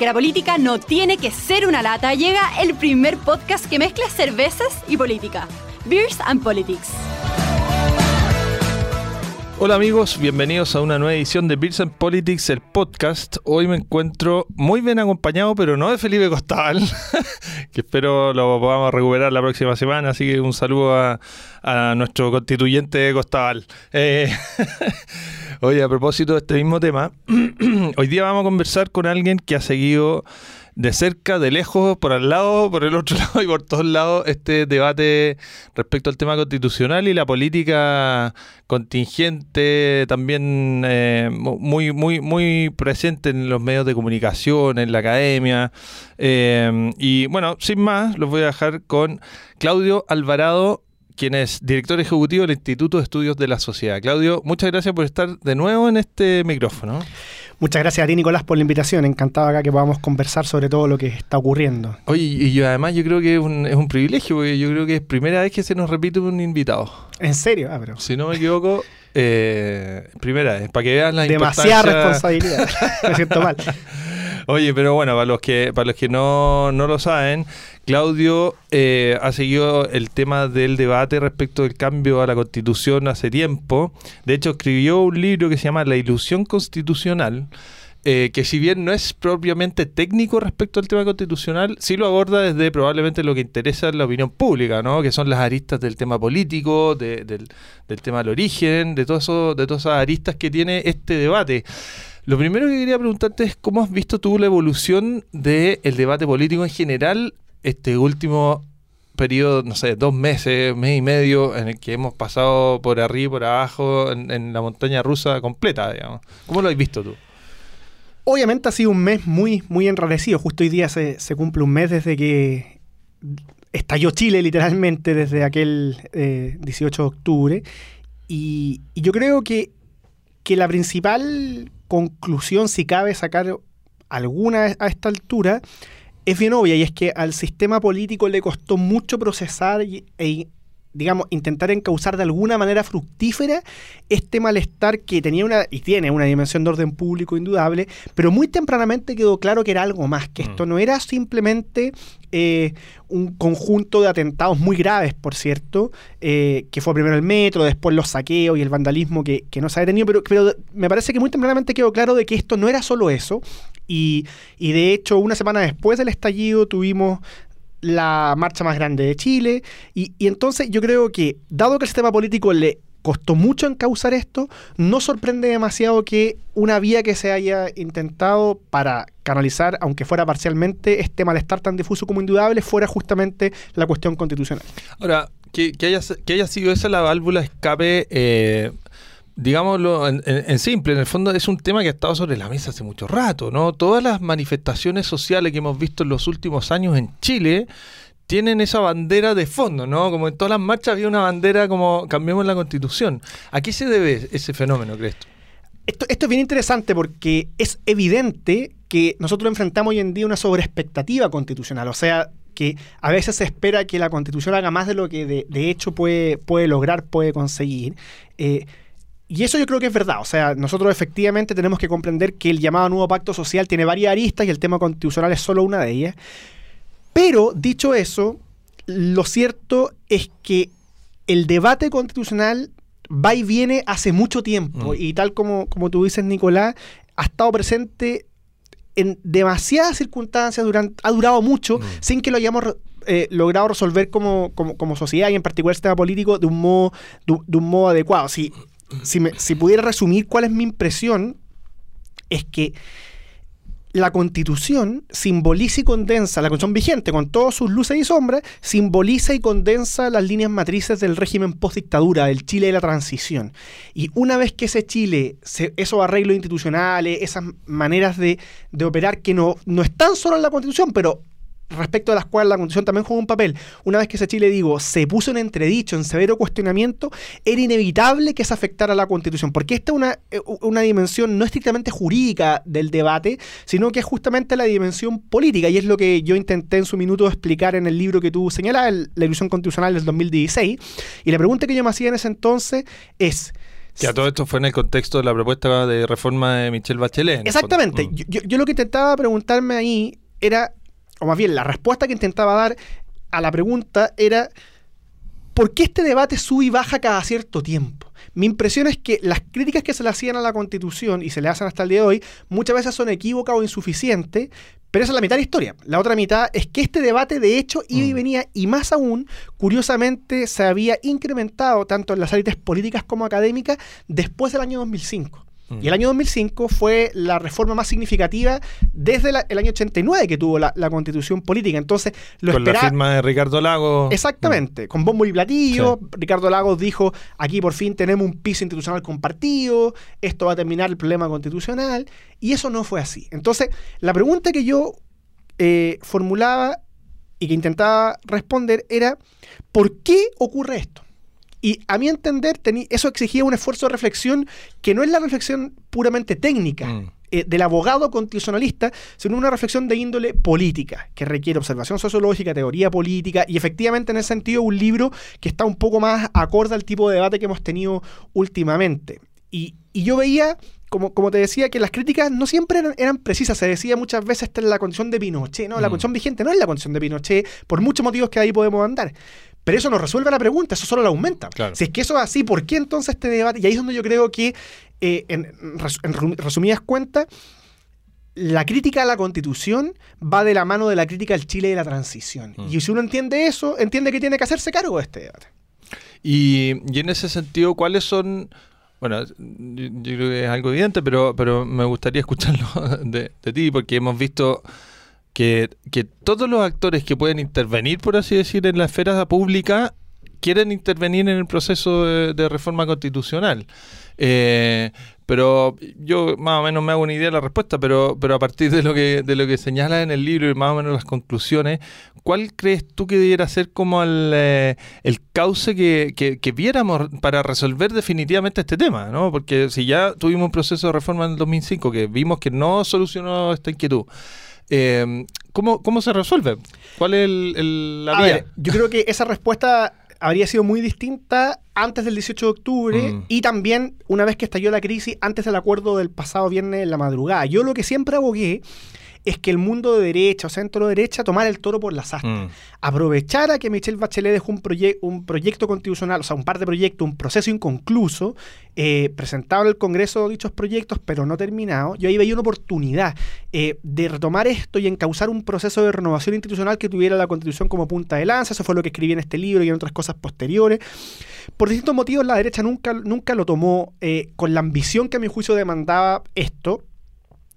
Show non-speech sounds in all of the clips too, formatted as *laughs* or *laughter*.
porque la política no tiene que ser una lata, llega el primer podcast que mezcla cervezas y política. Beers and Politics. Hola amigos, bienvenidos a una nueva edición de Beers Politics, el podcast. Hoy me encuentro muy bien acompañado, pero no de Felipe Costal, *laughs* que espero lo podamos recuperar la próxima semana, así que un saludo a, nuestro constituyente Costal. Eh, *laughs* oye, a propósito de este mismo tema, *clears throat* hoy día vamos a conversar con alguien que ha seguido de cerca, de lejos, por al lado, por el otro *laughs* lado y por todos lados este debate respecto al tema constitucional y la política contingente también eh, muy, muy, muy presente en los medios de comunicación, en la academia. Eh, y bueno, sin más, los voy a dejar con Claudio Alvarado, quien es director ejecutivo del Instituto de Estudios de la Sociedad. Claudio, muchas gracias por estar de nuevo en este micrófono. Muchas gracias a ti, Nicolás, por la invitación. Encantado acá que podamos conversar sobre todo lo que está ocurriendo. Oye, y yo además yo creo que es un, es un privilegio, porque yo creo que es primera vez que se nos repite un invitado. ¿En serio? Ah, pero... Si no me equivoco, eh, primera vez, para que vean la Demasiada responsabilidad. me siento mal. *laughs* Oye, pero bueno, para los que, para los que no, no lo saben, Claudio eh, ha seguido el tema del debate respecto del cambio a la constitución hace tiempo. De hecho, escribió un libro que se llama La ilusión constitucional. Eh, que si bien no es propiamente técnico respecto al tema constitucional, sí lo aborda desde probablemente lo que interesa la opinión pública, ¿no? que son las aristas del tema político, del, del, tema del origen, de, todo eso, de todas esas aristas que tiene este debate. Lo primero que quería preguntarte es cómo has visto tú la evolución del debate político en general este último periodo, no sé, dos meses, mes y medio, en el que hemos pasado por arriba y por abajo en, la montaña rusa completa, digamos. ¿Cómo lo has visto tú? Obviamente ha sido un mes muy, muy enrarecido. Justo hoy día se, cumple un mes desde que estalló Chile, literalmente, desde aquel 18 eh, de octubre. Y, y yo creo que, que la principal conclusión, si cabe sacar alguna a esta altura, es bien obvia y es que al sistema político le costó mucho procesar e, digamos, intentar encauzar de alguna manera fructífera este malestar que tenía una y tiene una dimensión de orden público indudable, pero muy tempranamente quedó claro que era algo más, que esto mm. no era simplemente eh, un conjunto de atentados muy graves, por cierto, eh, que fue primero el metro, después los saqueos y el vandalismo que, no se ha detenido, pero, pero me parece que muy tempranamente quedó claro de que esto no era solo eso, y, y, de hecho, una semana después del estallido tuvimos la marcha más grande de Chile. Y, entonces yo creo que, dado que el sistema político le costó mucho encauzar esto, no sorprende demasiado que una vía que se haya intentado para canalizar, aunque fuera parcialmente, este malestar tan difuso como indudable, fuera justamente la cuestión constitucional. Ahora, que, haya, que haya sido esa la válvula escape eh, digámoslo en, simple, en el fondo es un tema que ha estado sobre la mesa hace mucho rato, ¿no? Todas las manifestaciones sociales que hemos visto en los últimos años en Chile tienen esa bandera de fondo, ¿no? Como en todas las marchas había una bandera como cambiemos la constitución. ¿A qué se debe ese fenómeno, crees tú? Esto, esto es bien interesante porque es evidente que nosotros enfrentamos hoy en día una sobreexpectativa constitucional. O sea, que a veces se espera que la constitución haga más de lo que de, hecho puede, puede lograr, puede conseguir. Eh, y eso yo creo que es verdad. O sea, nosotros efectivamente tenemos que comprender que el llamado nuevo pacto social tiene varias aristas y el tema constitucional es solo una de ellas. Pero, dicho eso, lo cierto es que el debate constitucional va y viene hace mucho tiempo. Mm. Y tal como, como tú dices, Nicolás, ha estado presente en demasiadas circunstancias, durante, ha durado mucho, mm. sin que lo hayamos eh, logrado resolver como, como, sociedad y en particular el sistema político de un modo, de, un modo adecuado. Si si, pudiera resumir cuál es mi impresión, es que la constitución simboliza y condensa, la constitución vigente con todas sus luces y sombras, simboliza y condensa las líneas matrices del régimen post-dictadura, del Chile de la transición. Y una vez que ese Chile, esos arreglos institucionales, esas maneras de, de operar que no, no están solo en la constitución, pero respecto a las cuales la Constitución también juega un papel, una vez que ese Chile, digo, se puso en entredicho, en severo cuestionamiento, era inevitable que se afectara a la Constitución, porque esta es una, eh, una dimensión no estrictamente jurídica del debate, sino que es justamente la dimensión política, y es lo que yo intenté en su minuto explicar en el libro que tú señalas, La ilusión constitucional del 2016, y la pregunta que yo me hacía en ese entonces es, Que a todo esto fue en el contexto de la propuesta de reforma de Michelle Bachelet. Exactamente. Mm. Yo, yo, lo que intentaba preguntarme ahí era, o más bien la respuesta que intentaba dar a la pregunta era, ¿por qué este debate sube y baja cada cierto tiempo? Mi impresión es que las críticas que se le hacían a la Constitución y se le hacen hasta el día de hoy muchas veces son equívocas o insuficientes, pero esa es la mitad de la historia. La otra mitad es que este debate de hecho iba y mm. venía y más aún, curiosamente, se había incrementado tanto en las élites políticas como académicas después del año 2005. Y el año 2005 fue la reforma más significativa desde el año 89 que tuvo la, constitución política. Entonces, lo Con la firma de Ricardo Lagos. Exactamente, con bombo y platillo. Ricardo Lagos dijo, aquí por fin tenemos un piso institucional compartido, esto va a terminar el problema constitucional. Y eso no fue así. Entonces, la pregunta que yo eh, formulaba y que intentaba responder era, ¿por qué ocurre esto? Y a mi entender, eso exigía un esfuerzo de reflexión que no es la reflexión puramente técnica. Mm. Eh, del abogado constitucionalista, sino una reflexión de índole política, que requiere observación sociológica, teoría política, y efectivamente en ese sentido un libro que está un poco más acorde al tipo de debate que hemos tenido últimamente. Y, yo veía como, como, te decía, que las críticas no siempre eran, precisas. Se decía muchas veces esta es la condición de Pinochet. No, la mm. condición vigente no es la condición de Pinochet, por muchos motivos que ahí podemos andar. Pero eso no resuelve la pregunta, eso solo la aumenta. Si es que eso es así, ¿por qué entonces este debate? Y ahí es donde yo creo que, eh, en, resumidas cuentas, la crítica a la constitución va de la mano de la crítica al Chile de la transición. Mm. Y si uno entiende eso, entiende que tiene que hacerse cargo de este debate. Y, en ese sentido, ¿cuáles son... Bueno, yo, creo que es algo evidente, pero, pero me gustaría escucharlo *laughs* de, de ti, porque hemos visto que, todos los actores que pueden intervenir, por así decir, en la esfera pública, quieren intervenir en el proceso de, reforma constitucional. Eh, pero yo más o menos me hago una idea de la respuesta, pero, pero a partir de lo que de lo que señala en el libro y más o menos las conclusiones, ¿cuál crees tú que debiera ser como el, eh, cauce que, que, viéramos para resolver definitivamente este tema? ¿no? Porque si ya tuvimos un proceso de reforma en el 2005 que vimos que no solucionó esta inquietud, eh, ¿cómo, ¿Cómo se resuelve? ¿Cuál es la vía? yo creo que esa respuesta habría sido muy distinta antes del 18 de octubre mm. y también una vez que estalló la crisis antes del acuerdo del pasado viernes en la madrugada. Yo lo que siempre abogué es que el mundo de derecha o centro derecha tomara el toro por las astas. Mm. Aprovechara que Michelle Bachelet dejó un, un proyecto constitucional, o sea, un par de proyectos, un proceso inconcluso, eh, presentado en el Congreso dichos proyectos, pero no terminado. Yo ahí veía una oportunidad eh, de retomar esto y encauzar un proceso de renovación institucional que tuviera la Constitución como punta de lanza. Eso fue lo que escribí en este libro y en otras cosas posteriores. Por distintos motivos, la derecha nunca, nunca lo tomó eh, con la ambición que a mi juicio demandaba esto.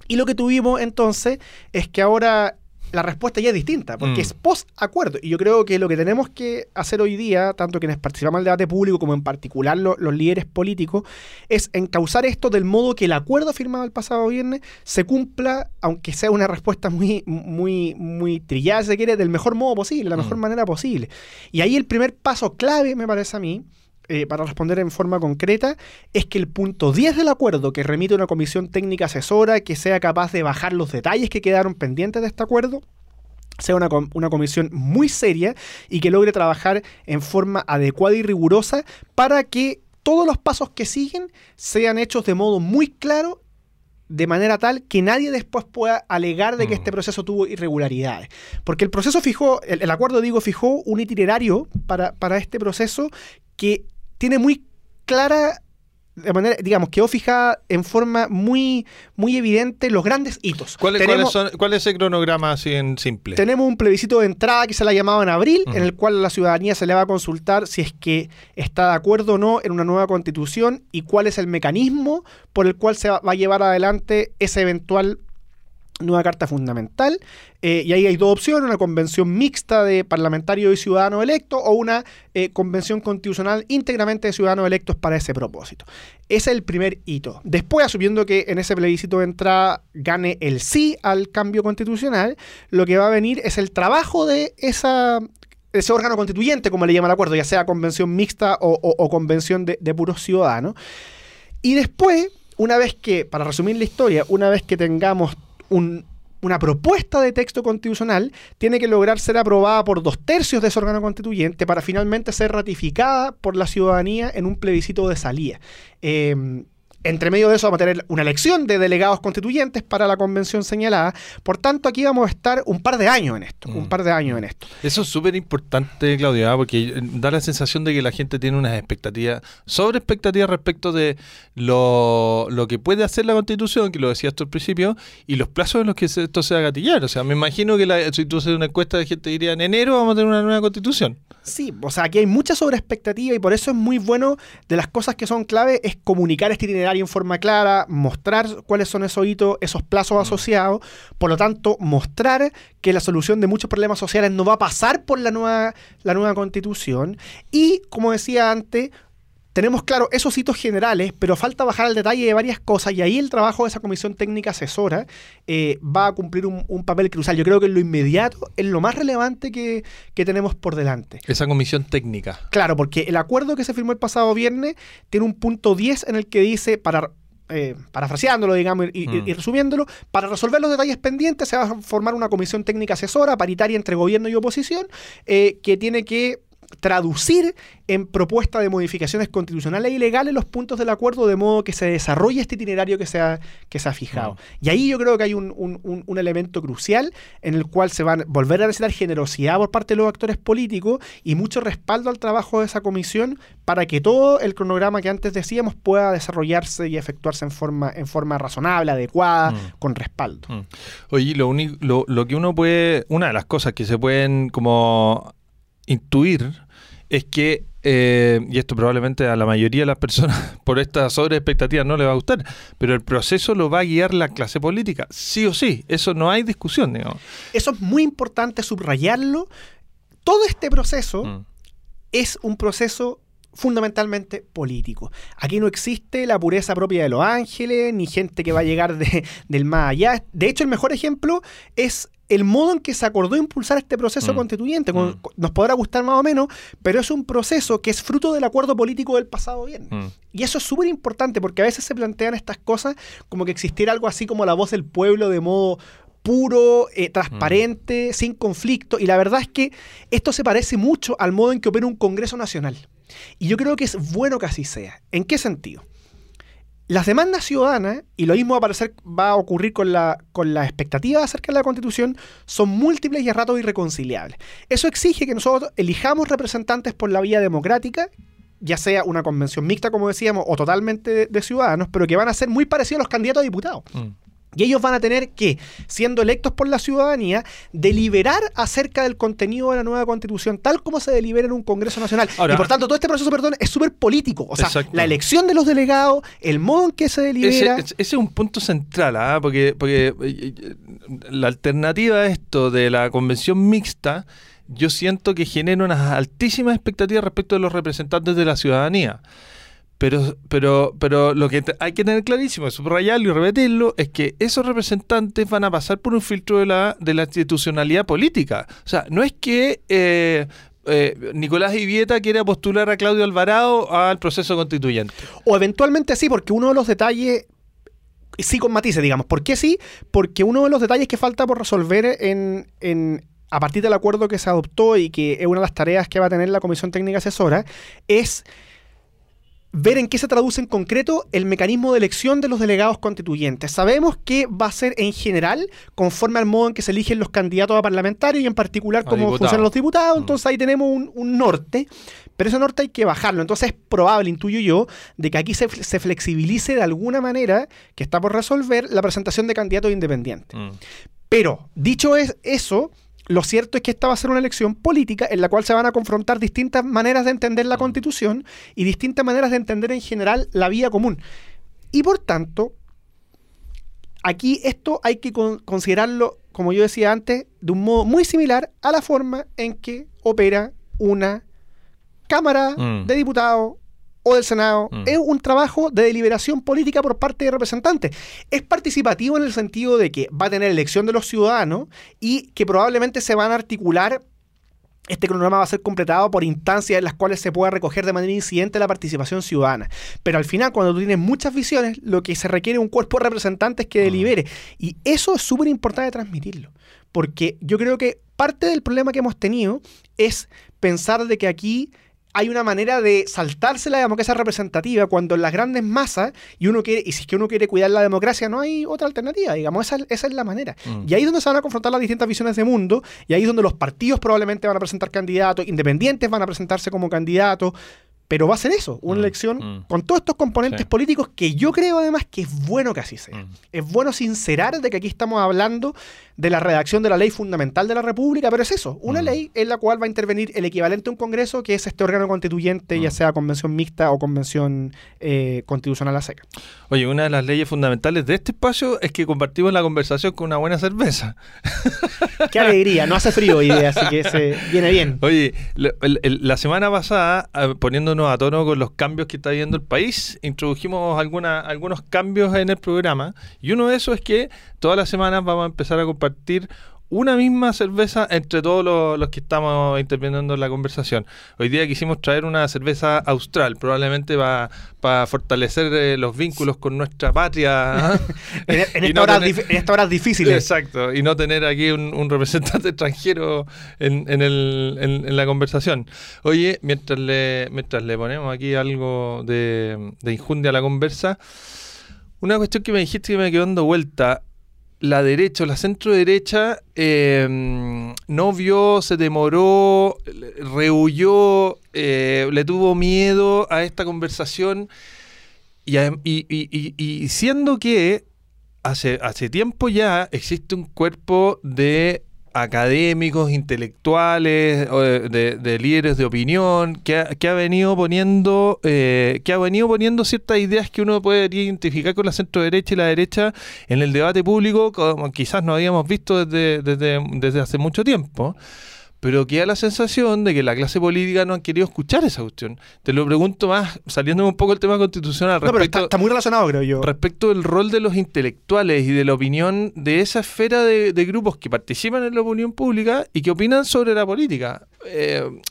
Y lo que tuvimos entonces es que ahora la respuesta ya es distinta, porque mm. es post-acuerdo. Y yo creo que lo que tenemos que hacer hoy día, tanto quienes participamos en el debate público como en particular los líderes políticos, es encauzar esto del modo que el acuerdo firmado el pasado viernes se cumpla, aunque sea una respuesta muy, muy, muy trillada, si se quiere, del mejor modo posible, la mejor mm. manera posible. Y ahí el primer paso clave, me parece a mí, eh, para responder en forma concreta, es que el punto 10 del acuerdo que remite una comisión técnica asesora que sea capaz de bajar los detalles que quedaron pendientes de este acuerdo, sea una, una, comisión muy seria y que logre trabajar en forma adecuada y rigurosa para que todos los pasos que siguen sean hechos de modo muy claro de manera tal que nadie después pueda alegar de que este mm. proceso tuvo irregularidades. Porque el proceso fijó, el, acuerdo, digo, fijó un itinerario para, para este proceso que tiene muy clara de manera, digamos, quedó fijada en forma muy, muy evidente los grandes hitos. ¿Cuál, es ese cronograma así en simple? Tenemos un plebiscito de entrada que se la llamaba en abril, en el cual la ciudadanía se le va a consultar si es que está de acuerdo o no en una nueva constitución y cuál es el mecanismo por el cual se va a llevar adelante ese eventual nueva carta fundamental. Eh, y ahí hay dos opciones, una convención mixta de parlamentarios y ciudadanos electos o una eh, convención constitucional íntegramente de ciudadanos electos para ese propósito. Ese es el primer hito. Después, asumiendo que en ese plebiscito de entrada gane el sí al cambio constitucional, lo que va a venir es el trabajo de esa ese órgano constituyente, como le llama el acuerdo, ya sea convención mixta o, convención de, de puros ciudadanos. Y después, una vez que, para resumir la historia, una vez que tengamos un una propuesta de texto constitucional tiene que lograr ser aprobada por dos tercios de ese órgano constituyente para finalmente ser ratificada por la ciudadanía en un plebiscito de salida. Eh, entre medio de eso vamos a tener una elección de delegados constituyentes para la convención señalada. Por tanto, aquí vamos a estar un par de años en esto, un Mm. par de años en esto. Eso es súper importante, Claudia, porque da la sensación de que la gente tiene unas expectativas, sobre expectativas respecto de lo, lo que puede hacer la Constitución, que lo decías tú al principio, y los plazos en los que esto se va a gatillar. O sea, me imagino que la, si tú haces una encuesta de gente diría, en enero vamos a tener una nueva Constitución. Sí, o sea, aquí hay mucha sobreexpectativa y por eso es muy bueno de las cosas que son clave es comunicar este itinerario en forma clara, mostrar cuáles son esos hitos, esos plazos asociados, por lo tanto, mostrar que la solución de muchos problemas sociales no va a pasar por la nueva, la nueva constitución. Y, como decía antes, tenemos claro esos hitos generales, pero falta bajar al detalle de varias cosas y ahí el trabajo de esa comisión técnica asesora eh, va a cumplir un, un papel crucial. Yo creo que en lo inmediato es lo más relevante que, que tenemos por delante. Esa comisión técnica. Claro, porque el acuerdo que se firmó el pasado viernes tiene un punto 10 en el que dice, para eh, parafraseándolo, digamos, y, Mm. y resumiéndolo, para resolver los detalles pendientes se va a formar una comisión técnica asesora paritaria entre gobierno y oposición eh, que tiene que traducir en propuesta de modificaciones constitucionales y legales los puntos del acuerdo de modo que se desarrolle este itinerario que se ha, que se ha fijado. Y ahí yo creo que hay un, un- un- elemento crucial en el cual se van a volver a necesitar generosidad por parte de los actores políticos y mucho respaldo al trabajo de esa comisión para que todo el cronograma que antes decíamos pueda desarrollarse y efectuarse en forma, en forma razonable, adecuada, Mm. con respaldo. Mm. Oye, lo, único, lo, lo que uno puede, una de las cosas que se pueden como intuir es que, eh, y esto probablemente a la mayoría de las personas *laughs* por esta sobreexpectativa no le va a gustar, pero el proceso lo va a guiar la clase política, sí o sí, eso no hay discusión, digamos. Eso es muy importante subrayarlo. Todo este proceso Mm. es un proceso fundamentalmente político. Aquí no existe la pureza propia de los ángeles, ni gente que va a llegar de- del más allá. De hecho, el mejor ejemplo es el modo en que se acordó impulsar este proceso Mm. constituyente. Con- Mm. Nos podrá gustar más o menos, pero es un proceso que es fruto del acuerdo político del pasado viernes. Mm. Y eso es súper importante porque a veces se plantean estas cosas como que existiera algo así como la voz del pueblo de modo puro, eh, transparente, sin conflicto. Y la verdad es que esto se parece mucho al modo en que opera un Congreso Nacional. Y yo creo que es bueno que así sea. ¿En qué sentido? Las demandas ciudadanas, y lo mismo va a, va a ocurrir con la, con la expectativa acerca de la Constitución, son múltiples y a ratos irreconciliables. Eso exige que nosotros elijamos representantes por la vía democrática, ya sea una convención mixta, como decíamos, o totalmente de, de ciudadanos, pero que van a ser muy parecidos a los candidatos a diputados. Mm. Y ellos van a tener que, siendo electos por la ciudadanía, deliberar acerca del contenido de la nueva constitución, tal como se delibera en un Congreso Nacional. Ahora- y por tanto, todo este proceso, perdón, es súper político. O sea, Exacto. la elección de los delegados, el modo en que se Ese, delibera. ese es un punto central, ¿ah? porque, porque eh, eh, la alternativa a esto de la convención mixta, yo siento que genera unas altísimas expectativas respecto de los representantes de la ciudadanía. Pero, pero, pero lo que hay que tener clarísimo, subrayarlo y repetirlo, es que esos representantes van a pasar por un filtro de la, de la institucionalidad política. O sea, no es que eh, eh, Nicolás Ivieta quiera postular a Claudio Alvarado al proceso constituyente. O eventualmente sí, porque uno de los detalles. Sí, con matices, digamos. ¿Por qué sí? Porque uno de los detalles que falta por resolver en, en- a partir del acuerdo que se adoptó y que es una de las tareas que va a tener la Comisión Técnica Asesora es ver en qué se traduce en concreto el mecanismo de elección de los delegados constituyentes. Sabemos que va a ser en general conforme al modo en que se eligen los candidatos a parlamentarios y en particular cómo funcionan los diputados. Mm. Entonces ahí tenemos un, un norte, pero ese norte hay que bajarlo. Entonces es probable, intuyo yo, de que aquí se, se flexibilice de alguna manera, que está por resolver, la presentación de candidatos independientes. Mm. Pero, dicho es eso, lo cierto es que esta va a ser una elección política en la cual se van a confrontar distintas maneras de entender la constitución y distintas maneras de entender en general la vía común. Y por tanto, aquí esto hay que con- considerarlo, como yo decía antes, de un modo muy similar a la forma en que opera una Cámara Mm. de Diputados o del Senado. Mm. Es un trabajo de deliberación política por parte de representantes. Es participativo en el sentido de que va a tener elección de los ciudadanos y que probablemente se van a articular este cronograma va a ser completado por instancias en las cuales se pueda recoger de manera incidente la participación ciudadana. Pero al final, cuando tú tienes muchas visiones, lo que se requiere es un cuerpo de representantes que delibere. Y eso es súper importante transmitirlo. Porque yo creo que parte del problema que hemos tenido es pensar de que aquí hay una manera de saltarse la democracia representativa cuando en las grandes masas y uno quiere y si es que uno quiere cuidar la democracia no hay otra alternativa digamos esa, esa es la manera mm. y ahí es donde se van a confrontar las distintas visiones de mundo y ahí es donde los partidos probablemente van a presentar candidatos independientes van a presentarse como candidatos pero va a ser eso, una mm, elección mm. con todos estos componentes políticos que yo creo además que es bueno que así sea. Es bueno sincerar de que aquí estamos hablando de la redacción de la ley fundamental de la República, pero es eso, una mm. ley en la cual va a intervenir el equivalente a un Congreso, que es este órgano constituyente, ya mm. sea convención mixta o convención eh, constitucional a seca. Oye, una de las leyes fundamentales de este espacio es que compartimos la conversación con una buena cerveza. *laughs* Qué alegría, no hace frío hoy día, así que se viene bien. Oye, la semana pasada, ah, poniéndonos a tono con los cambios que está viendo el país, introdujimos alguna, algunos cambios en el programa, y uno de esos es que todas las semanas vamos a empezar a compartir una misma cerveza entre todos los, que estamos interviniendo en la conversación. Hoy día quisimos traer una cerveza austral, probablemente para fortalecer eh, los vínculos con nuestra patria. *laughs* en, *laughs* estas horas difíciles. Exacto, y no tener aquí un, representante *laughs* extranjero en, en, la conversación. Oye, mientras le, mientras le ponemos aquí algo de, de injundia a la conversa, una cuestión que me dijiste que me quedó dando vuelta la derecha o la centro derecha em, no vio, se demoró, rehuyó, eh, le tuvo miedo a esta conversación. Y, y, siendo que hace, hace tiempo ya existe un cuerpo de académicos, intelectuales, de, líderes de opinión, que ha, venido poniendo, eh, que ha venido poniendo ciertas ideas que uno puede identificar con la centro derecha y la derecha en el debate público, como quizás no habíamos visto desde, desde, desde hace mucho tiempo pero queda la sensación de que la clase política no ha querido escuchar esa cuestión. Te lo pregunto más, saliendo un poco del tema constitucional. no, pero está, muy relacionado, creo yo. Respecto del rol de los intelectuales y de la opinión de esa esfera de, grupos que participan en la opinión pública y que opinan sobre la política. Eh,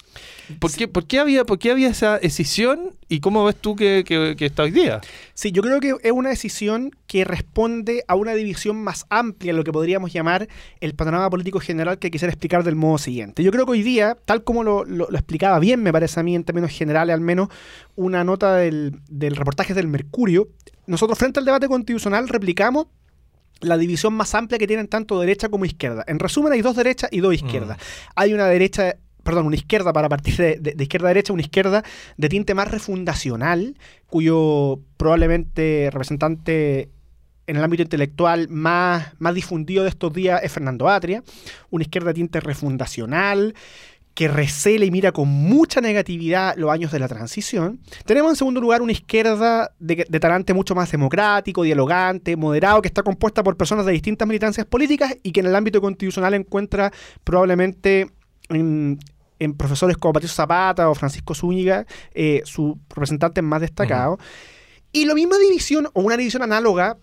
¿Por qué, por, qué había, ¿Por qué había esa decisión y cómo ves tú que, que, está hoy día? Sí, yo creo que es una decisión que responde a una división más amplia, lo que podríamos llamar el panorama político general que quisiera explicar del modo siguiente. Yo creo que hoy día, tal como lo, lo, explicaba bien, me parece a mí en términos generales, al menos una nota del, del reportaje del Mercurio, nosotros frente al debate constitucional replicamos la división más amplia que tienen tanto derecha como izquierda. En resumen, hay dos derechas y dos izquierdas. Mm. Hay una derecha perdón, una izquierda para partir de, izquierda a derecha, una izquierda de tinte más refundacional, cuyo probablemente representante en el ámbito intelectual más, más difundido de estos días es Fernando Atria, una izquierda de tinte refundacional, que recela y mira con mucha negatividad los años de la transición. Tenemos en segundo lugar una izquierda de, talante mucho más democrático, dialogante, moderado, que está compuesta por personas de distintas militancias políticas y que en el ámbito constitucional encuentra probablemente en, profesores como Patricio Zapata o Francisco Zúñiga, eh, sus representantes más destacados. Y la misma división, o una división análoga,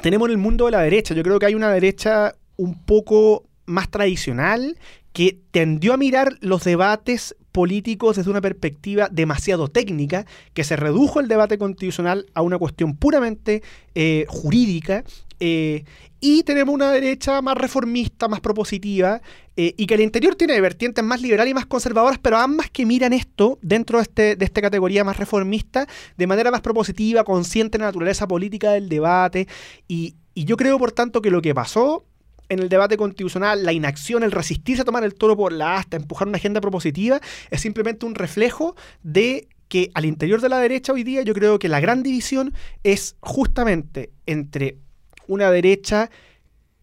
tenemos en el mundo de la derecha. Yo creo que hay una derecha un poco más tradicional que tendió a mirar los debates políticos desde una perspectiva demasiado técnica, que se redujo el debate constitucional a una cuestión puramente eh, jurídica eh, y tenemos una derecha más reformista, más propositiva, eh, y que al interior tiene vertientes más liberales y más conservadoras, pero ambas que miran esto dentro de, este, de esta categoría más reformista de manera más propositiva, consciente de la naturaleza política del debate. Y, y yo creo, por tanto, que lo que pasó en el debate constitucional, la inacción, el resistirse a tomar el toro por la asta, empujar una agenda propositiva, es simplemente un reflejo de que al interior de la derecha hoy día yo creo que la gran división es justamente entre una derecha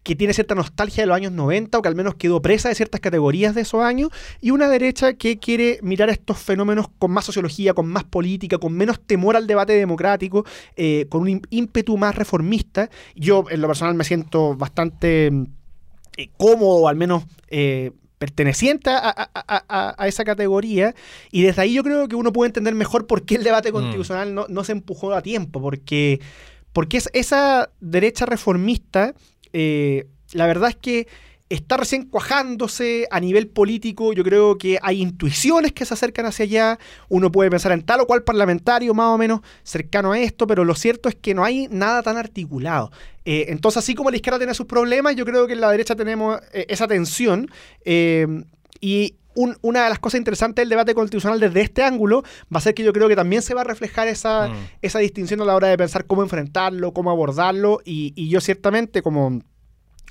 que tiene cierta nostalgia de los años 90 o que al menos quedó presa de ciertas categorías de esos años, y una derecha que quiere mirar estos fenómenos con más sociología, con más política, con menos temor al debate democrático, eh, con un ímpetu más reformista. Yo en lo personal me siento bastante eh, cómodo, o al menos... Eh, perteneciente a, esa categoría y desde ahí yo creo que uno puede entender mejor por qué el debate mm. constitucional no, no se empujó a tiempo, porque porque es, esa derecha reformista, eh, la verdad es que está recién cuajándose a nivel político. Yo creo que hay intuiciones que se acercan hacia allá. Uno puede pensar en tal o cual parlamentario más o menos cercano a esto, pero lo cierto es que no hay nada tan articulado. Eh, entonces, así como la izquierda tiene sus problemas, yo creo que en la derecha tenemos eh, esa tensión. Y una de las cosas interesantes del debate constitucional desde este ángulo va a ser que yo creo que también se va a reflejar esa, mm. esa distinción a la hora de pensar cómo enfrentarlo, cómo abordarlo. Y, y yo ciertamente como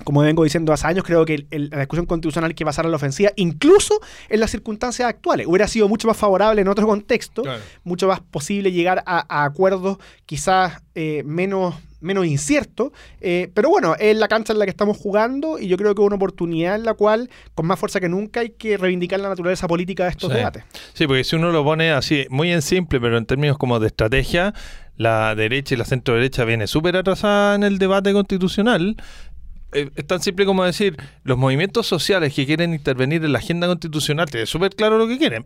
como vengo diciendo hace años, creo que la discusión constitucional que pasar a la ofensiva, incluso en las circunstancias actuales, hubiera sido mucho más favorable en otro contexto, mucho más posible llegar a, acuerdos quizás eh, menos, menos inciertos, eh, pero bueno, es la cancha en la que estamos jugando y yo creo que es una oportunidad en la cual, con más fuerza que nunca, hay que reivindicar la naturaleza política de estos debates. Sí, porque si uno lo pone así, muy en simple, pero en términos como de estrategia, la derecha y la centro derecha viene súper atrasada en el debate constitucional eh, es tan simple como decir, los movimientos sociales que quieren intervenir en la agenda constitucional, tienen súper claro lo que quieren.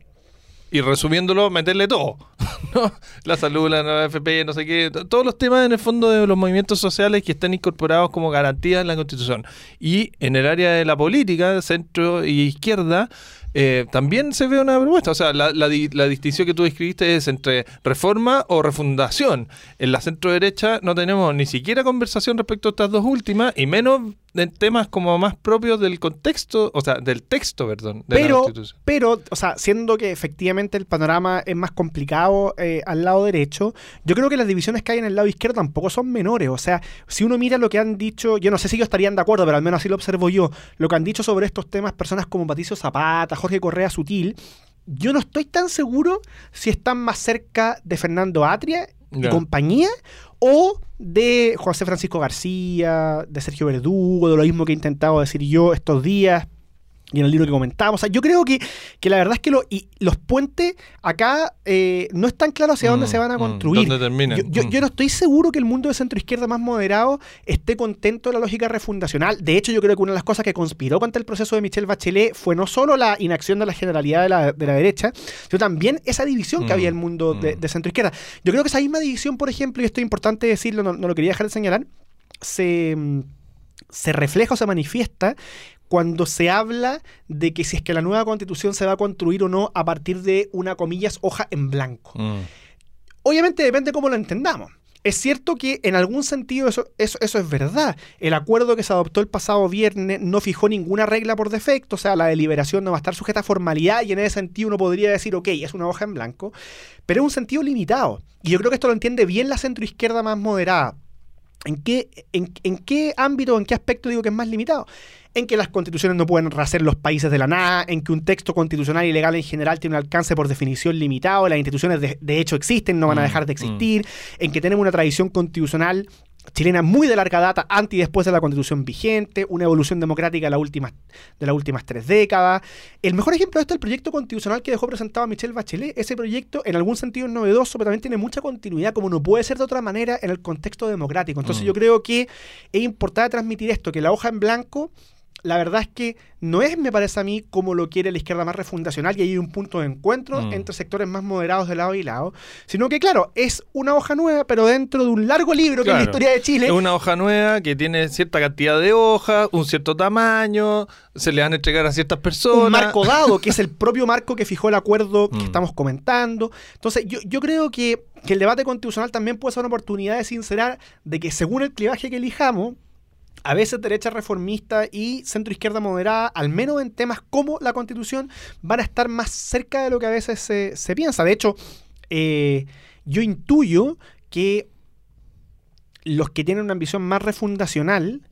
Y resumiéndolo, meterle todo. *laughs* La salud, la FP, no sé qué. Todos los temas en el fondo de los movimientos sociales que están incorporados como garantías en la Constitución. Y en el área de la política, centro y izquierda, eh, también se ve una propuesta. O sea, la, la, distinción que tú describiste es entre reforma o refundación. En la centro derecha no tenemos ni siquiera conversación respecto a estas dos últimas y menos en temas como más propios del contexto, o sea, del texto, perdón. De pero, pero, o sea, siendo que efectivamente el panorama es más complicado eh, al lado derecho, yo creo que las divisiones que hay en el lado izquierdo tampoco son menores. O sea, si uno mira lo que han dicho, yo no sé si ellos estarían de acuerdo, pero al menos así lo observo yo, lo que han dicho sobre estos temas personas como Patricio Zapata, Jorge Correa Sutil, yo no estoy tan seguro si están más cerca de Fernando Atria y compañía o de José Francisco García, de Sergio Verdugo, de lo mismo que he intentado decir yo estos días y en el libro que comentábamos. O sea, yo creo que, que la verdad es que lo, y los puentes acá eh, no están claros hacia dónde mm, se van a mm, construir. ¿Dónde terminan? Yo, yo, mm. no estoy seguro que el mundo de centro izquierda más moderado esté contento de la lógica refundacional. De hecho, yo creo que una de las cosas que conspiró contra el proceso de Michelle Bachelet fue no solo la inacción de la generalidad de la, de la derecha, sino también esa división que había en el mundo de, de, centro izquierda. Yo creo que esa misma división, por ejemplo, y esto es importante decirlo, no, no lo quería dejar de señalar, se se refleja o se manifiesta cuando se habla de que si es que la nueva constitución se va a construir o no a partir de una, comillas, hoja en blanco. Mm. Obviamente depende cómo lo entendamos. Es cierto que en algún sentido eso, eso, eso, es verdad. El acuerdo que se adoptó el pasado viernes no fijó ninguna regla por defecto, o sea, la deliberación no va a estar sujeta a formalidad y en ese sentido uno podría decir, ok, es una hoja en blanco, pero es un sentido limitado. Y yo creo que esto lo entiende bien la centroizquierda más moderada. ¿En qué, en, en qué ámbito, en qué aspecto digo que es más limitado? en que las constituciones no pueden rehacer los países de la nada, en que un texto constitucional y legal en general tiene un alcance por definición limitado, las instituciones de, hecho existen, no van a mm, dejar de existir, mm. en que tenemos una tradición constitucional chilena muy de larga data, antes y después de la constitución vigente, una evolución democrática de, las últimas, de las últimas tres décadas. El mejor ejemplo de esto es el proyecto constitucional que dejó presentado Michelle Bachelet. Ese proyecto en algún sentido es novedoso, pero también tiene mucha continuidad, como no puede ser de otra manera en el contexto democrático. Entonces mm. yo creo que es importante transmitir esto, que la hoja en blanco la verdad es que no es, me parece a mí, como lo quiere la izquierda más refundacional y hay un punto de encuentro mm. entre sectores más moderados de lado y lado, sino que, claro, es una hoja nueva, pero dentro de un largo libro que es la historia de Chile. Es una hoja nueva que tiene cierta cantidad de hojas, un cierto tamaño, se le van a entregar a ciertas personas. Un marco dado, que es el propio marco que fijó el acuerdo *laughs* que mm. estamos comentando. Entonces, yo, yo creo que, que el debate constitucional también puede ser una oportunidad de sincerar de que según el clivaje que elijamos, a veces derecha reformista y centro izquierda moderada, al menos en temas como la constitución, van a estar más cerca de lo que a veces se, piensa. De hecho, eh, yo intuyo que los que tienen una ambición más refundacional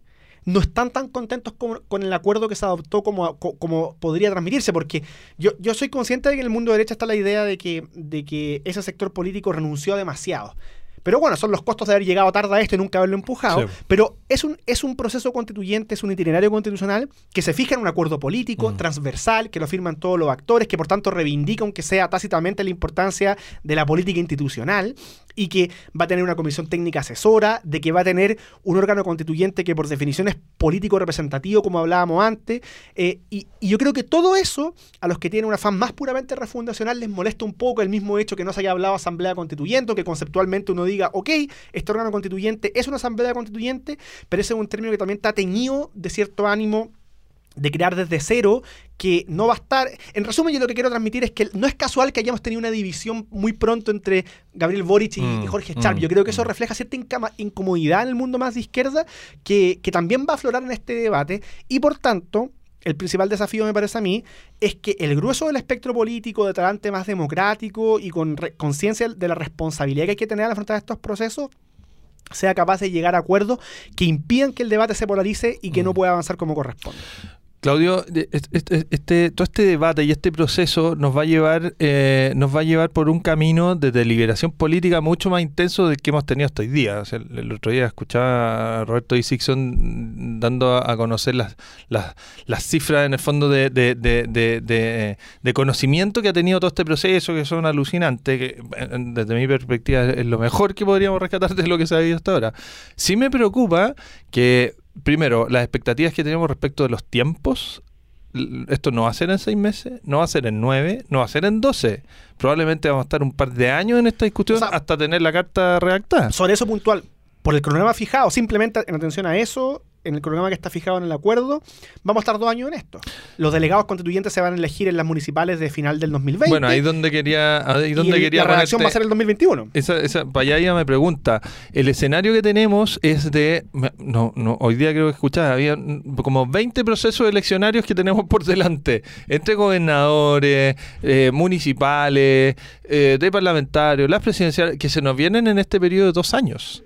no están tan contentos con, el acuerdo que se adoptó como, como podría transmitirse, porque yo, yo soy consciente de que en el mundo de derecha está la idea de que, de que ese sector político renunció demasiado. Pero bueno, son los costos de haber llegado tarde a esto y nunca haberlo empujado. Pero es un, es un proceso constituyente, es un itinerario constitucional que se fija en un acuerdo político, mm. transversal, que lo firman todos los actores, que por tanto reivindica, aunque sea tácitamente, la importancia de la política institucional y que va a tener una comisión técnica asesora, de que va a tener un órgano constituyente que por definición es político representativo, como hablábamos antes. Eh, y, yo creo que todo eso, a los que tienen una afán más puramente refundacional, les molesta un poco el mismo hecho que no se haya hablado asamblea constituyente, que conceptualmente uno diga, ok, este órgano constituyente es una asamblea constituyente, pero ese es un término que también está teñido de cierto ánimo de crear desde cero, que no va a estar... En resumen, yo lo que quiero transmitir es que no es casual que hayamos tenido una división muy pronto entre Gabriel Boric y, Mm, y Jorge Charp. mm, yo creo que eso mm. refleja cierta incomodidad en el mundo más de izquierda que, que también va a aflorar en este debate y por tanto... El principal desafío, me parece a mí, es que el grueso del espectro político, de talante más democrático y con conciencia de la responsabilidad que hay que tener al afrontar estos procesos, sea capaz de llegar a acuerdos que impidan que el debate se polarice y que no pueda avanzar como corresponde. Claudio, este, todo este debate y este proceso nos va a llevar, eh, nos va a llevar por un camino de deliberación política mucho más intenso del que hemos tenido hasta hoy día. O sea, el, otro día escuchaba a Roberto Isixson dando a, conocer las, las, las cifras en el fondo de, de, conocimiento que ha tenido todo este proceso, que son alucinantes, que desde mi perspectiva es lo mejor que podríamos rescatar de lo que se ha vivido hasta ahora. Sí me preocupa que primero, las expectativas que tenemos respecto de los tiempos, esto no va a ser en seis meses, no va a ser en nueve, no va a ser en doce. Probablemente vamos a estar un par de años en esta discusión O sea, hasta tener la carta redactada. Sobre eso puntual, por el cronograma fijado, simplemente en atención a eso, en el cronograma que está fijado en el acuerdo, vamos a estar dos años en esto. Los delegados constituyentes se van a elegir en las municipales de final del 2020. Bueno, ahí donde quería, ahí y donde el- quería la redacción va a ser el 2021. Esa, esa, para allá iba mi pregunta. El escenario que tenemos es de. me- No, no, hoy día creo que escuchaba, había como 20 procesos eleccionarios que tenemos por delante. Entre gobernadores, eh, municipales, eh, de parlamentarios, las presidenciales, que se nos vienen en este periodo de dos años.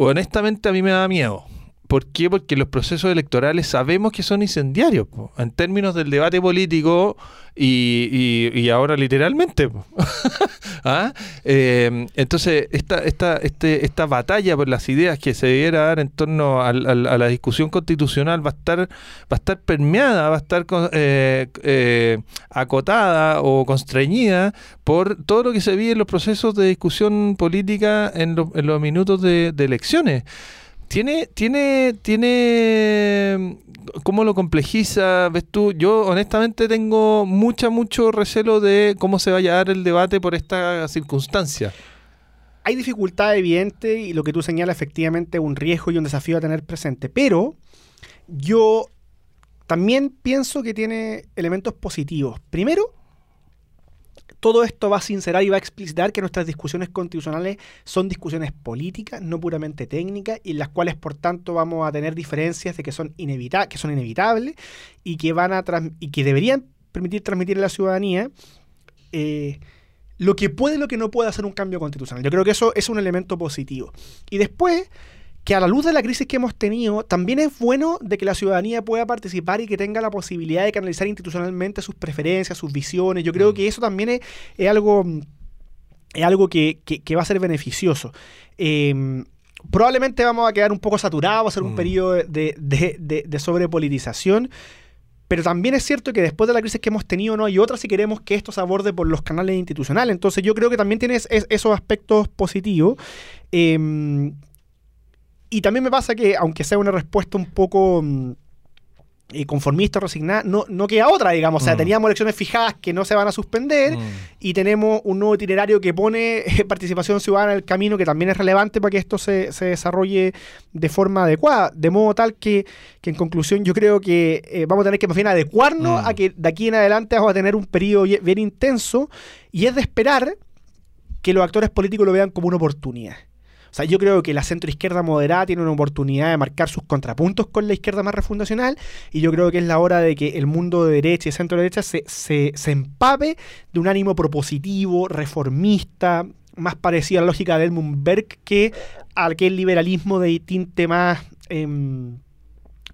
Honestamente, a mí me da miedo. ¿Por qué? Porque los procesos electorales sabemos que son incendiarios, po, en términos del debate político y, y- y ahora literalmente. *laughs* ¿Ah? Eh, entonces, esta, esta, este, esta batalla por las ideas que se debiera dar en torno a la discusión constitucional va a estar, va a estar permeada, va a estar eh, eh, acotada o constreñida por todo lo que se vive en los procesos de discusión política en, los- minutos de elecciones. Tiene, tiene, tiene, ¿cómo lo complejiza? ¿Ves tú? Yo honestamente tengo mucha, mucho recelo de cómo se vaya a dar el debate por esta circunstancia. Hay dificultad evidente y lo que tú señalas efectivamente un riesgo y un desafío a tener presente, pero yo también pienso que tiene elementos positivos. Primero, todo esto va a sincerar y va a explicitar que nuestras discusiones constitucionales son discusiones políticas, no puramente técnicas, y en las cuales, por tanto, vamos a tener diferencias de que son, inevita que son inevitables y que, van a y que deberían permitir transmitir a la ciudadanía eh, lo que puede y lo que no puede hacer un cambio constitucional. Yo creo que eso es un elemento positivo. Y después, que a la luz de la crisis que hemos tenido, también es bueno de que la ciudadanía pueda participar y que tenga la posibilidad de canalizar institucionalmente sus preferencias, sus visiones. Yo creo Mm. que eso también es, es algo, es algo que, que- que va a ser beneficioso. Eh, probablemente vamos a quedar un poco saturados, va a ser un Mm. periodo de, de, de- de sobrepolitización. Pero también es cierto que después de la crisis que hemos tenido, no hay otra si queremos que esto se aborde por los canales institucionales. Entonces yo creo que también tiene es- es- esos aspectos positivos. Eh, y también me pasa que, aunque sea una respuesta un poco mm, eh, conformista o resignada, no, no queda otra, digamos. O sea, Mm. teníamos elecciones fijadas que no se van a suspender Mm. y tenemos un nuevo itinerario que pone eh, *laughs* participación ciudadana en el camino que también es relevante para que esto se, se desarrolle de forma adecuada, de modo tal que, que en conclusión yo creo que eh, vamos a tener que más bien adecuarnos Mm. a que de aquí en adelante vamos a tener un periodo bien intenso y es de esperar que los actores políticos lo vean como una oportunidad. O sea, yo creo que la centroizquierda moderada tiene una oportunidad de marcar sus contrapuntos con la izquierda más refundacional y yo creo que es la hora de que el mundo de derecha y centro derecha se, se, empape de un ánimo propositivo, reformista, más parecido a la lógica de Edmund Burke que a aquel liberalismo de tinte más em,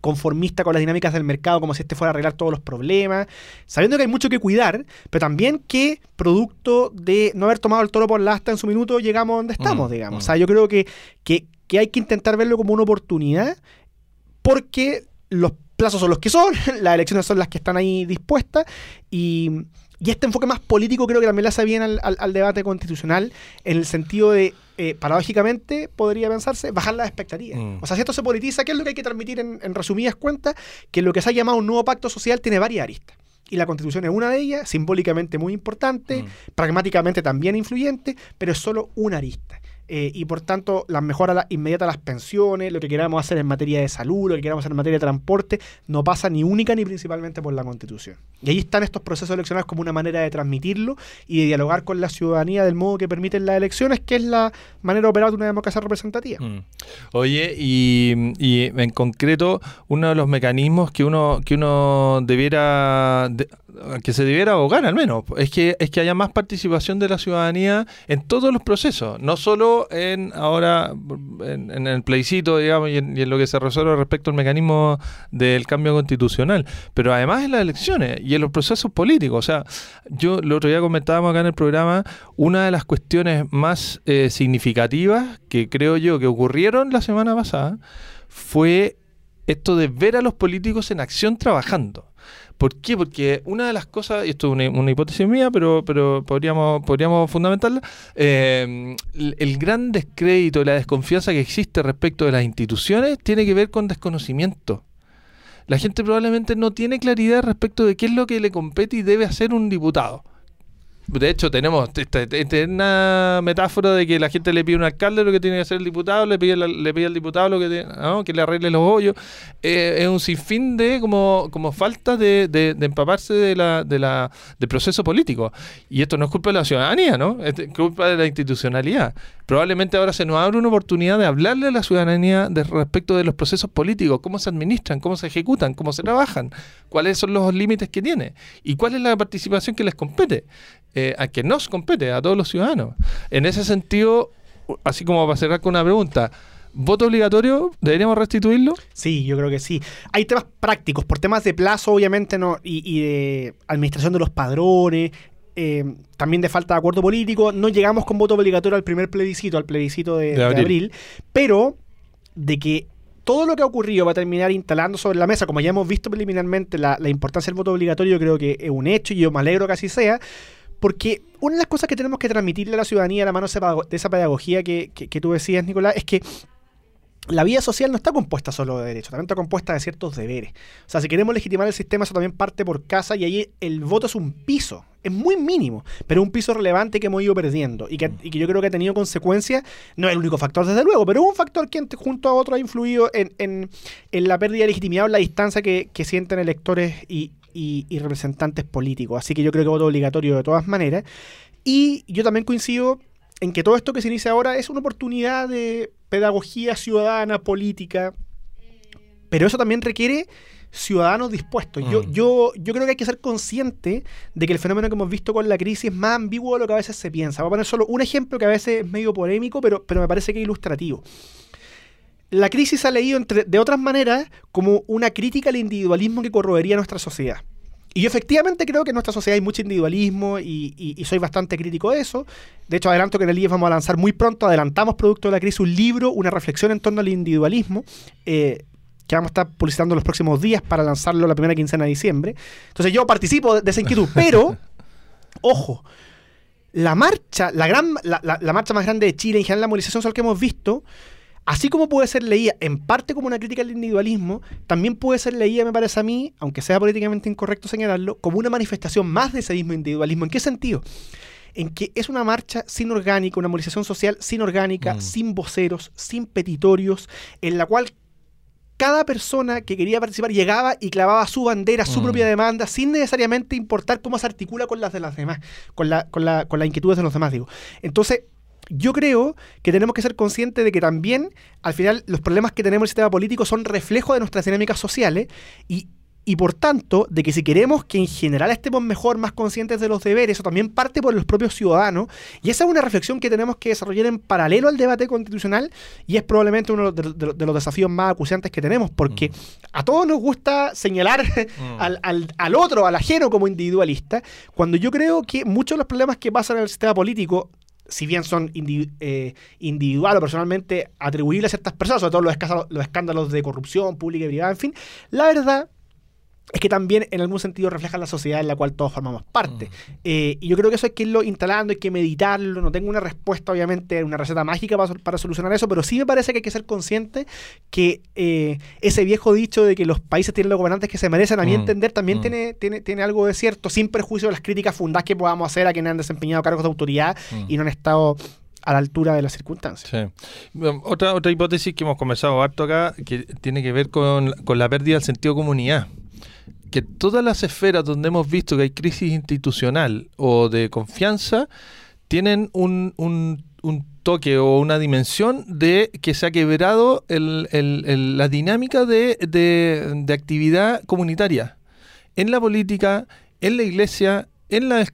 conformista con las dinámicas del mercado, como si este fuera a arreglar todos los problemas, sabiendo que hay mucho que cuidar, pero también que producto de no haber tomado el toro por la asta en su minuto, llegamos donde estamos, Mm, digamos. mm. O sea, yo creo que, que, que hay que intentar verlo como una oportunidad, porque los plazos son los que son, *laughs* las elecciones son las que están ahí dispuestas, y, y este enfoque más político creo que también le hace bien al, al- al debate constitucional, en el sentido de, eh, paradójicamente, podría pensarse, bajar las expectativas. Mm. O sea, si esto se politiza, ¿qué es lo que hay que transmitir en, en resumidas cuentas? Que lo que se ha llamado un nuevo pacto social tiene varias aristas. Y la constitución es una de ellas, simbólicamente muy importante, Mm. pragmáticamente también influyente, pero es solo una arista. Eh, y por tanto las mejoras inmediatas a las pensiones, lo que queramos hacer en materia de salud, lo que queramos hacer en materia de transporte, no pasa ni única ni principalmente por la constitución. Y ahí están estos procesos eleccionales como una manera de transmitirlo y de dialogar con la ciudadanía del modo que permiten las elecciones, que es la manera de operar de una democracia representativa. Mm. Oye, y, en concreto, uno de los mecanismos que uno, que uno debiera que se debiera abogar al menos, es que, es que haya más participación de la ciudadanía en todos los procesos, no solo en ahora en, el plebiscito, digamos, y en, lo que se resuelve respecto al mecanismo del cambio constitucional, pero además en las elecciones y en los procesos políticos. O sea, yo el otro día comentábamos acá en el programa, una de las cuestiones más eh, significativas que creo yo que ocurrieron la semana pasada fue esto de ver a los políticos en acción trabajando. ¿Por qué? Porque una de las cosas, y esto es una, hipótesis mía, pero, pero podríamos, podríamos fundamentarla, eh, el, gran descrédito, la desconfianza que existe respecto de las instituciones tiene que ver con desconocimiento. La gente probablemente no tiene claridad respecto de qué es lo que le compete y debe hacer un diputado. De hecho, tenemos esta, una metáfora de que la gente le pide a un alcalde lo que tiene que hacer el diputado, le pide, le pide al diputado lo que, que le arregle los hoyos. Eh, es un sinfín de como, como falta de, de, empaparse de la, de la, del proceso político. Y esto no es culpa de la ciudadanía, ¿no? Es culpa de la institucionalidad. Probablemente ahora se nos abre una oportunidad de hablarle a la ciudadanía de respecto de los procesos políticos, cómo se administran, cómo se ejecutan, cómo se trabajan, cuáles son los límites que tiene y cuál es la participación que les compete. Eh, a que nos compete, a todos los ciudadanos. En ese sentido, así como para cerrar con una pregunta, ¿voto obligatorio? ¿Deberíamos restituirlo? Sí, yo creo que sí. Hay temas prácticos, por temas de plazo, obviamente, no y, de administración de los padrones, eh, también de falta de acuerdo político. No llegamos con voto obligatorio al primer plebiscito, al plebiscito de, abril. pero de que todo lo que ha ocurrido va a terminar instalando sobre la mesa, como ya hemos visto preliminarmente, la, la importancia del voto obligatorio, yo creo que es un hecho y yo me alegro que así sea. Porque una de las cosas que tenemos que transmitirle a la ciudadanía a la mano de esa pedagogía que, tú decías, Nicolás, es que la vida social no está compuesta solo de derechos, también está compuesta de ciertos deberes. O sea, si queremos legitimar el sistema, eso también parte por casa y ahí el voto es un piso, es muy mínimo, pero un piso relevante que hemos ido perdiendo y que, yo creo que ha tenido consecuencias, no es el único factor desde luego, pero es un factor que junto a otro ha influido en, la pérdida de legitimidad o la distancia que, que sienten electores y, y, representantes políticos. Así que yo creo que voto obligatorio de todas maneras. Y yo también coincido en que todo esto que se inicia ahora es una oportunidad de pedagogía ciudadana, política, pero eso también requiere ciudadanos dispuestos. Yo, mm. yo, yo creo que hay que ser consciente de que el fenómeno que hemos visto con la crisis es más ambiguo de lo que a veces se piensa. Voy a poner solo un ejemplo que a veces es medio polémico, pero, pero me parece que es ilustrativo la crisis ha leído de otras maneras como una crítica al individualismo que corroería nuestra sociedad. Y yo efectivamente creo que en nuestra sociedad hay mucho individualismo y, soy bastante crítico de eso. De hecho, adelanto que en el IEF vamos a lanzar muy pronto, adelantamos producto de la crisis, un libro, una reflexión en torno al individualismo, eh, que vamos a estar publicitando los próximos días para lanzarlo la primera quincena de diciembre. Entonces yo participo de, esa inquietud, pero, *laughs* ojo, la marcha, la, gran, la, marcha más grande de Chile, en general la movilización social que hemos visto, Así como puede ser leída en parte como una crítica al individualismo, también puede ser leída, me parece a mí, aunque sea políticamente incorrecto señalarlo, como una manifestación más de ese mismo individualismo. ¿En qué sentido? En que es una marcha sin orgánica, una movilización social sin orgánica, mm. sin voceros, sin petitorios, en la cual cada persona que quería participar llegaba y clavaba su bandera, su mm. propia demanda, sin necesariamente importar cómo se articula con las de las demás, con, la, con, la, con las inquietudes de los demás, digo. Entonces, yo creo que tenemos que ser conscientes de que también, al final, los problemas que tenemos en el sistema político son reflejo de nuestras dinámicas sociales y, y por tanto, de que si queremos que en general estemos mejor, más conscientes de los deberes, eso también parte por los propios ciudadanos. Y esa es una reflexión que tenemos que desarrollar en paralelo al debate constitucional y es probablemente uno de, los desafíos más acuciantes que tenemos, porque mm. a todos nos gusta señalar *laughs* mm. al, al, al, otro, al ajeno como individualista, cuando yo creo que muchos de los problemas que pasan en el sistema político si bien son eh, individual o personalmente atribuibles a ciertas personas, sobre todo los, los escándalos de corrupción pública y privada, en fin, la verdad es que también en algún sentido refleja la sociedad en la cual todos formamos parte. Mm. Eh, y yo creo que eso hay que irlo instalando, hay que meditarlo. No tengo una respuesta, obviamente, una receta mágica para, solucionar eso, pero sí me parece que hay que ser consciente que eh, ese viejo dicho de que los países tienen los gobernantes que se merecen, a mi mm. entender, también mm. tiene, tiene, tiene algo de cierto, sin perjuicio de las críticas fundadas que podamos hacer a quienes han desempeñado cargos de autoridad y no han estado a la altura de las circunstancias. Sí. Otra, otra hipótesis que hemos conversado harto acá, que tiene que ver con, con la pérdida del sentido de comunidad que todas las esferas donde hemos visto que hay crisis institucional o de confianza tienen un, un, un toque o una dimensión de que se ha quebrado el, el, la dinámica de, de, de, actividad comunitaria en la política, en la iglesia, en, la,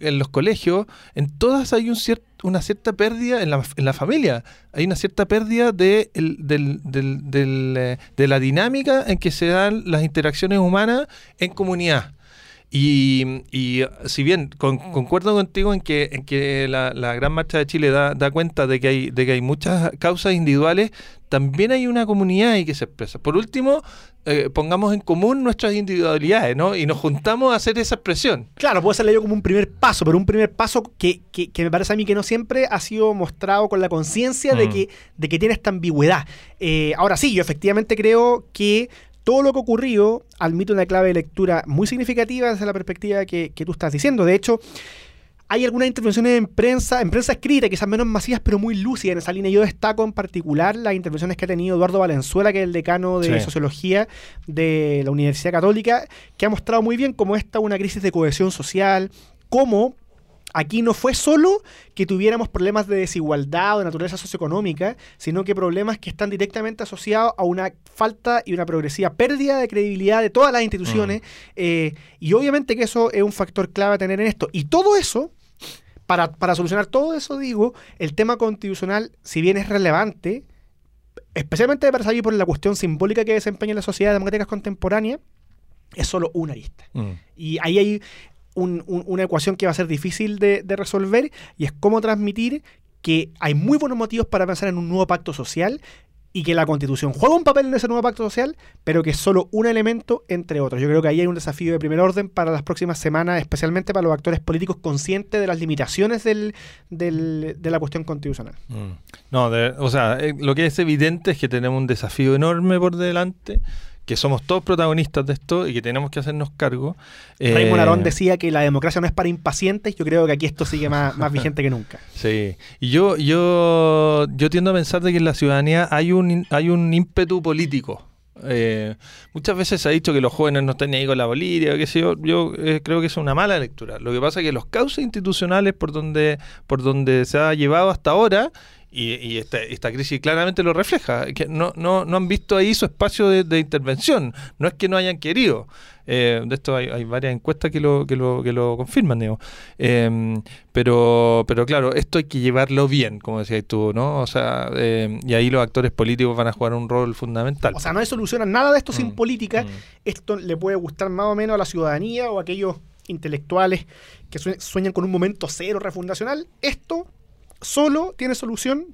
en, los colegios, en todas hay un cierto una cierta pérdida en la, en la familia. Hay una cierta pérdida de, eh, la dinámica en que se dan las interacciones humanas en comunidad. Y, y, si bien con, concuerdo contigo en que, la, Gran Marcha de Chile da, da, cuenta de que, hay, de que hay muchas causas individuales, también hay una comunidad ahí que se expresa. Por último, eh, pongamos en común nuestras individualidades, ¿no? Y nos juntamos a hacer esa expresión. Claro, puede ser leído como un primer paso, pero un primer paso que, que, que me parece a mí que no siempre ha sido mostrado con la conciencia mm. de, que, de que tiene esta ambigüedad. Eh, ahora sí, yo efectivamente creo que todo lo que ocurrió admite una clave de lectura muy significativa desde la perspectiva que, que tú estás diciendo. De hecho, hay algunas intervenciones en prensa, en prensa escrita, quizás menos masivas, pero muy lúcidas en esa línea. Yo destaco en particular las intervenciones que ha tenido Eduardo Valenzuela, que es el decano de sí. Sociología de la Universidad Católica, que ha mostrado muy bien cómo esta una crisis de cohesión social, cómo aquí no fue solo que tuviéramos problemas de desigualdad o de naturaleza socioeconómica, sino que problemas que están directamente asociados a una falta y una progresiva pérdida de credibilidad de todas las instituciones. Mm. Eh, y obviamente que eso es un factor clave a tener en esto. Y todo eso, para, para solucionar todo eso, digo, el tema constitucional, si bien es relevante, especialmente para salir por la cuestión simbólica que desempeña en la sociedad democrática contemporánea, es solo una arista. Mm. Y ahí hay un, un, una ecuación que va a ser difícil de, de, resolver y es cómo transmitir que hay muy buenos motivos para pensar en un nuevo pacto social y que la constitución juega un papel en ese nuevo pacto social, pero que es solo un elemento entre otros. Yo creo que ahí hay un desafío de primer orden para las próximas semanas, especialmente para los actores políticos conscientes de las limitaciones del, de la cuestión constitucional. Mm. No, de, o sea, eh, lo que es evidente es que tenemos un desafío enorme por delante que somos todos protagonistas de esto y que tenemos que hacernos cargo. Eh, Raymond Arón decía que la democracia no es para impacientes, yo creo que aquí esto sigue más, más vigente que nunca. *laughs* Sí, y yo, yo, yo tiendo a pensar de que en la ciudadanía hay un, hay un ímpetu político. Eh, muchas veces se ha dicho que los jóvenes no están ni ahí con la política, qué sé yo. Yo eh, creo que es una mala lectura. Lo que pasa es que los cauces institucionales por donde, por donde se ha llevado hasta ahora y, y esta, esta, crisis claramente lo refleja, que no, no, no han visto ahí su espacio de, de intervención, no es que no hayan querido. Eh, de esto hay, hay, varias encuestas que lo, que lo, que lo confirman, digo. Eh, pero, pero claro, esto hay que llevarlo bien, como decías tú, ¿no? O sea, eh, y ahí los actores políticos van a jugar un rol fundamental. O sea, no hay solución a nada de esto mm, sin política. Mm. Esto le puede gustar más o menos a la ciudadanía o a aquellos intelectuales que sueñan con un momento cero refundacional. Esto solo tiene solución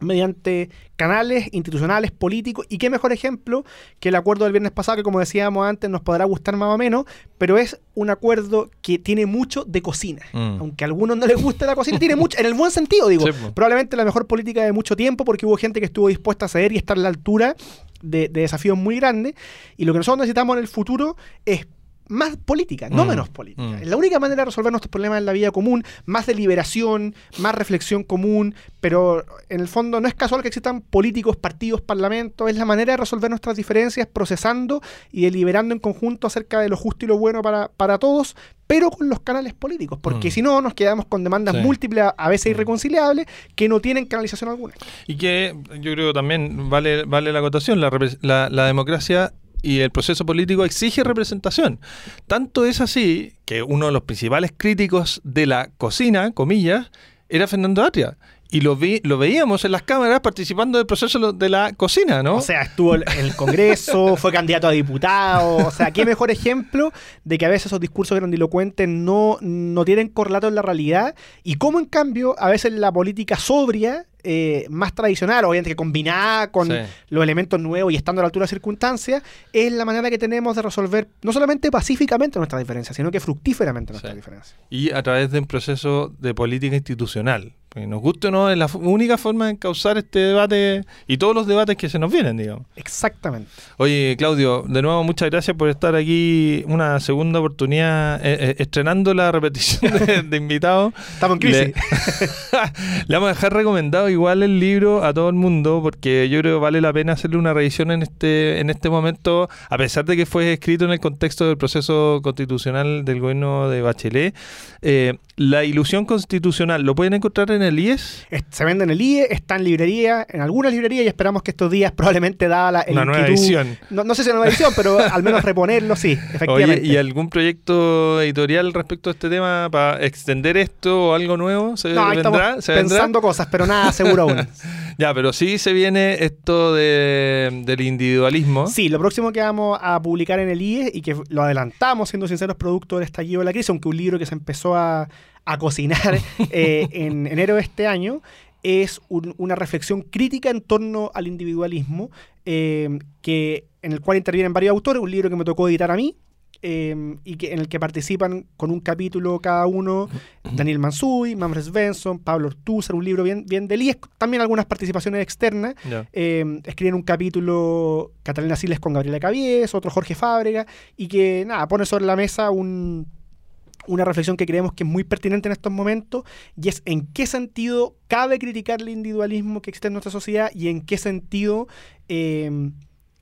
mediante canales institucionales, políticos, y qué mejor ejemplo que el acuerdo del viernes pasado, que como decíamos antes nos podrá gustar más o menos, pero es un acuerdo que tiene mucho de cocina. Mm. Aunque a algunos no les guste la cocina, tiene mucho, en el buen sentido, digo, sí, probablemente la mejor política de mucho tiempo, porque hubo gente que estuvo dispuesta a ceder y estar a la altura de, de desafíos muy grandes, y lo que nosotros necesitamos en el futuro es más política, no mm, menos política. Mm. La única manera de resolver nuestros problemas en la vida común, más deliberación, más reflexión común, pero en el fondo no es casual que existan políticos, partidos, parlamentos, es la manera de resolver nuestras diferencias procesando y deliberando en conjunto acerca de lo justo y lo bueno para, para todos, pero con los canales políticos, porque mm. si no nos quedamos con demandas sí. múltiples, a veces irreconciliables, que no tienen canalización alguna. Y que yo creo también vale, vale la acotación, la, la, la democracia y el proceso político exige representación. Tanto es así que uno de los principales críticos de la cocina, comillas, era Fernando Atria. Y lo, vi, lo veíamos en las cámaras participando del proceso de la cocina, ¿no? O sea, estuvo en el Congreso, *laughs* fue candidato a diputado. O sea, qué mejor ejemplo de que a veces esos discursos grandilocuentes no, no tienen correlato en la realidad. Y cómo, en cambio, a veces la política sobria eh, más tradicional, obviamente que combinada con sí. los elementos nuevos y estando a la altura de circunstancias, es la manera que tenemos de resolver no solamente pacíficamente nuestras diferencias, sino que fructíferamente nuestras sí. diferencias. Y a través de un proceso de política institucional. Porque nos guste o no, es la única forma de encauzar este debate y todos los debates que se nos vienen, digamos. Exactamente. Oye, Claudio, de nuevo muchas gracias por estar aquí una segunda oportunidad, eh, eh, estrenando la repetición de, *laughs* de invitados. Estamos en crisis. Le, *laughs* le vamos a dejar recomendado igual el libro a todo el mundo porque yo creo que vale la pena hacerle una revisión en este en este momento, a pesar de que fue escrito en el contexto del proceso constitucional del gobierno de Bachelet. Eh, la ilusión constitucional, ¿lo pueden encontrar en el IES? Es- Se vende en el IE, está en librería, en algunas librerías y esperamos que estos días *laughs* probablemente dada la Una nueva edición. No, no sé si una nueva edición, pero al menos reponerlo, sí, *laughs* Oye, efectivamente. ¿y algún proyecto editorial respecto a este tema para extender esto o algo nuevo? ¿Se no, vendrá? ¿Se vendrá? pensando cosas, pero nada seguro aún. *laughs* Ya, pero sí se viene esto de, del individualismo. Sí, lo próximo que vamos a publicar en el IE y que lo adelantamos, siendo sinceros, producto del estallido de la crisis, aunque un libro que se empezó a, a cocinar *laughs* eh, en enero de este año, es un- una reflexión crítica en torno al individualismo, eh, que, en el cual intervienen varios autores, un libro que me tocó editar a mí. Eh, y que, en el que participan con un capítulo cada uno Daniel Mansui, Mamre Svensson, Pablo Ortúzar, un libro bien, bien del IES, también algunas participaciones externas. Eh, escriben un capítulo Catalina Siles con Gabriela Cabies, otro Jorge Fábrega, y que nada, pone sobre la mesa un- una reflexión que creemos que es muy pertinente en estos momentos, y es en qué sentido cabe criticar el individualismo que existe en nuestra sociedad y en qué sentido eh,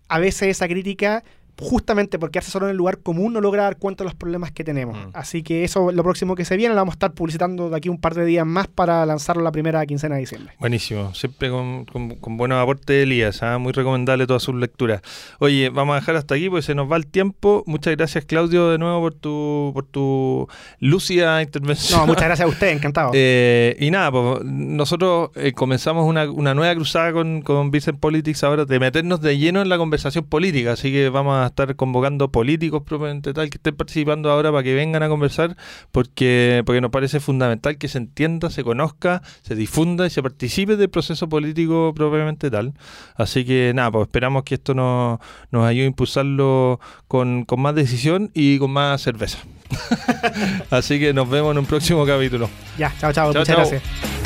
a veces esa crítica justamente por quedarse solo en el lugar común no logra dar cuenta de los problemas que tenemos. Mm. Así que eso es lo próximo que se viene, lo vamos a estar publicitando de aquí un par de días más para lanzarlo la primera quincena de diciembre. Buenísimo, siempre con, con- con buenos aportes de Elías, ¿ah? muy recomendable todas sus lecturas. Oye, vamos a dejar hasta aquí porque se nos va el tiempo. Muchas gracias Claudio de nuevo por tu, por tu lúcida intervención. No, muchas *laughs* gracias a usted, encantado. Eh, y nada, pues, nosotros eh, comenzamos una, una nueva cruzada con, con Vincent Politics ahora de meternos de lleno en la conversación política, así que vamos a estar convocando políticos propiamente tal que estén participando ahora para que vengan a conversar, porque, porque nos parece fundamental que se entienda, se conozca, se difunda y se participe del proceso político propiamente tal. Así que nada, pues esperamos que esto nos, nos ayude a impulsarlo con, con más decisión y con más cerveza. *laughs* así que nos vemos en un próximo capítulo. Ya, chao, chao, Chao, muchas chao. gracias.